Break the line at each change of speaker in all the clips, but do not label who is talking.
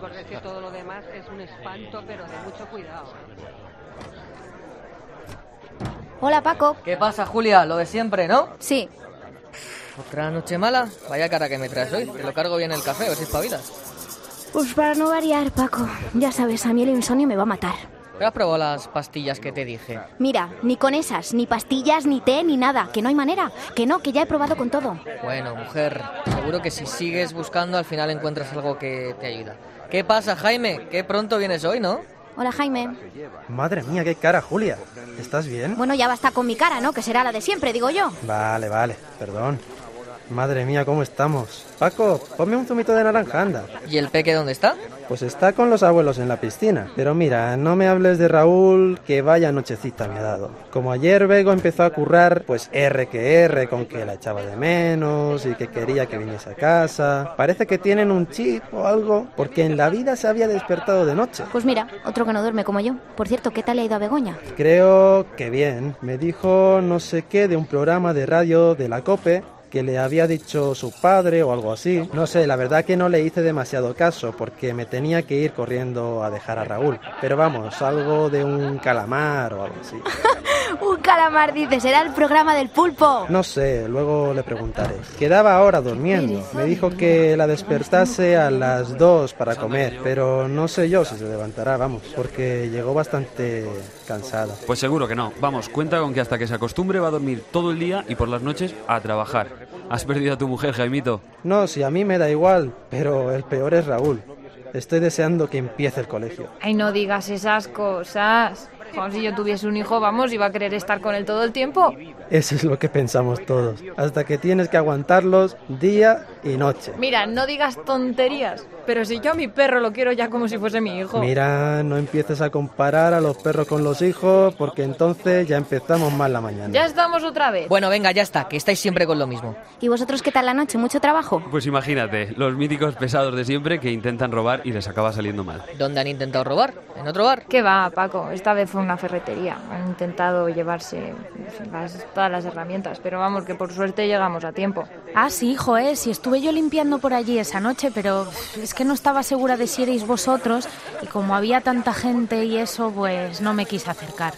porque es que todo lo demás es un espanto, pero de mucho cuidado.
Hola, Paco.
¿Qué pasa, Julia? Lo de siempre, ¿no?
Sí.
¿Otra noche mala? Vaya cara que me traes hoy. Te lo cargo bien el café, a ver si espabilas.
Pues para no variar, Paco. Ya sabes, a mí el insomnio me va a matar.
¿Pero has probado las pastillas que te dije?
Mira, ni con esas, ni pastillas, ni té, ni nada. Que no hay manera. Que no, que ya he probado con todo.
Bueno, mujer, seguro que si sigues buscando al final encuentras algo que te ayuda. ¿Qué pasa, Jaime? Qué pronto vienes hoy, ¿no?
Hola, Jaime.
Madre mía, qué cara, Julia. ¿Estás bien?
Bueno, ya basta con mi cara, ¿no? Que será la de siempre, digo yo.
Vale, vale, perdón. Madre mía, ¿cómo estamos? Paco, ponme un zumito de naranja, anda.
¿Y el peque dónde está?
Pues está con los abuelos en la piscina. Pero mira, no me hables de Raúl, que vaya nochecita me ha dado. Como ayer Bego empezó a currar, pues R que R, con que la echaba de menos y que quería que viniese a casa. Parece que tienen un chip o algo, porque en la vida se había despertado de noche.
Pues mira, otro que no duerme como yo. Por cierto, ¿qué tal le ha ido a Begoña?
Creo que bien. Me dijo no sé qué de un programa de radio de la COPE que le había dicho su padre o algo así. No sé, la verdad que no le hice demasiado caso porque me tenía que ir corriendo a dejar a Raúl. Pero vamos, algo de un calamar o algo así.
Calamar, dice, será el programa del pulpo.
No sé, luego le preguntaré. Quedaba ahora durmiendo. Me dijo que la despertase a las dos para comer, pero no sé yo si se levantará, vamos, porque llegó bastante cansada.
Pues seguro que no. Vamos, cuenta con que hasta que se acostumbre va a dormir todo el día y por las noches a trabajar. ¿Has perdido a tu mujer, Jaimito?
No, si a mí me da igual, pero el peor es Raúl. Estoy deseando que empiece el colegio.
Ay, no digas esas cosas. Juan, si yo tuviese un hijo, vamos, iba a querer estar con él todo el tiempo.
Eso es lo que pensamos todos. Hasta que tienes que aguantarlos día y noche.
Mira, no digas tonterías. Pero si yo a mi perro lo quiero ya como si fuese mi hijo.
Mira, no empieces a comparar a los perros con los hijos, porque entonces ya empezamos mal la mañana.
Ya estamos otra vez.
Bueno, venga, ya está, que estáis siempre con lo mismo.
¿Y vosotros qué tal la noche? ¿Mucho trabajo?
Pues imagínate, los míticos pesados de siempre que intentan robar y les acaba saliendo mal.
¿Dónde han intentado robar? ¿En otro bar?
¿Qué va, Paco? Esta vez fue una ferretería. Han intentado llevarse las- todas las herramientas, pero vamos, que por suerte llegamos a tiempo.
Ah, sí, hijo, eh. Si estuve yo limpiando por allí esa noche, pero es que no estaba segura de si erais vosotros y como había tanta gente y eso, pues no me quise acercar.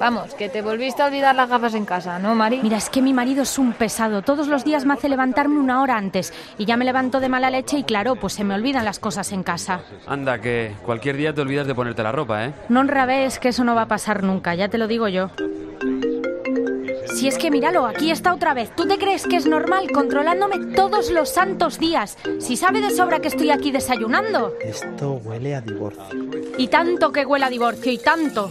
Vamos, que te volviste a olvidar las gafas en casa, ¿no, Mari?
Mira, es que mi marido es un pesado. Todos los días me hace levantarme una hora antes y ya me levanto de mala leche y claro, pues se me olvidan las cosas en casa.
Anda, que cualquier día te olvidas de ponerte la ropa, ¿eh?
No enrabes que eso no va a pasar nunca, ya te lo digo yo. Si es que míralo, aquí está otra vez. ¿Tú te crees que es normal controlándome todos los santos días? Si sabe de sobra que estoy aquí desayunando.
Esto huele a divorcio.
Y tanto que huele a divorcio, y tanto.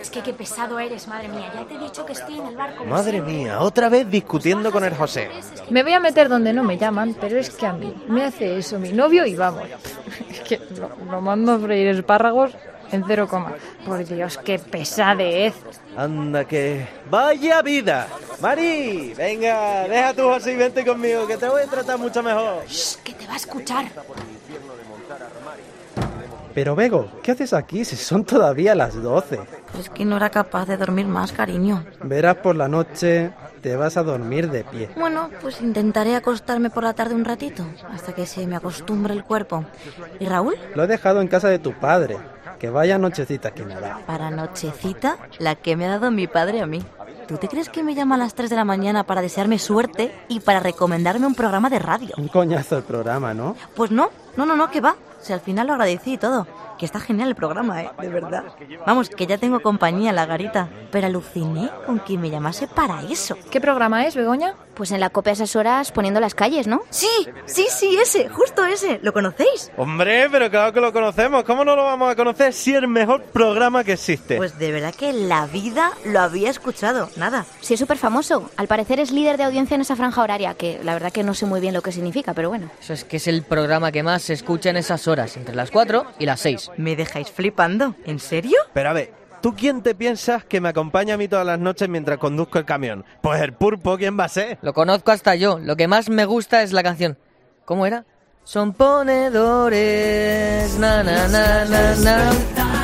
Es que qué pesado eres, madre mía. Ya te he dicho que estoy en el bar como
Madre mía, otra vez discutiendo con el José.
Me voy a meter donde no me llaman, pero es que a mí me hace eso mi novio y vamos. Es que lo, lo mando a freír espárragos en cero coma. Por Dios, qué pesadez.
Anda que... ¡Vaya vida! Mari, venga, deja tu José y vente conmigo, que te voy a tratar mucho mejor.
Shh, que te va a escuchar.
Pero Bego, ¿qué haces aquí si son todavía las 12?
Es que no era capaz de dormir más, cariño.
Verás por la noche, te vas a dormir de pie.
Bueno, pues intentaré acostarme por la tarde un ratito, hasta que se me acostumbre el cuerpo. ¿Y Raúl?
Lo he dejado en casa de tu padre. Que vaya nochecita que me da.
Para nochecita, la que me ha dado mi padre a mí. ¿Tú te crees que me llama a las 3 de la mañana para desearme suerte y para recomendarme un programa de radio?
Un coñazo el programa, ¿no?
Pues no, no, no, no, que va. Si al final lo agradecí y todo. Que está genial el programa, ¿eh? De verdad. Vamos, que ya tengo compañía, la garita. Pero aluciné con que me llamase para eso.
¿Qué programa es, Begoña?
Pues en la copia esas horas poniendo las calles, ¿no?
Sí, sí, sí, ese, justo ese. ¿Lo conocéis?
Hombre, pero claro que lo conocemos. ¿Cómo no lo vamos a conocer si es el mejor programa que existe?
Pues de verdad que en la vida lo había escuchado. Nada.
Sí, es súper famoso. Al parecer es líder de audiencia en esa franja horaria, que la verdad que no sé muy bien lo que significa, pero bueno.
Eso es que es el programa que más se escucha en esas horas, entre las 4 y las 6.
¿Me dejáis flipando? ¿En serio?
Pero a ver, ¿tú quién te piensas que me acompaña a mí todas las noches mientras conduzco el camión? Pues el pulpo, ¿quién va a ser?
Lo conozco hasta yo. Lo que más me gusta es la canción. ¿Cómo era? Son ponedores, na na na na na.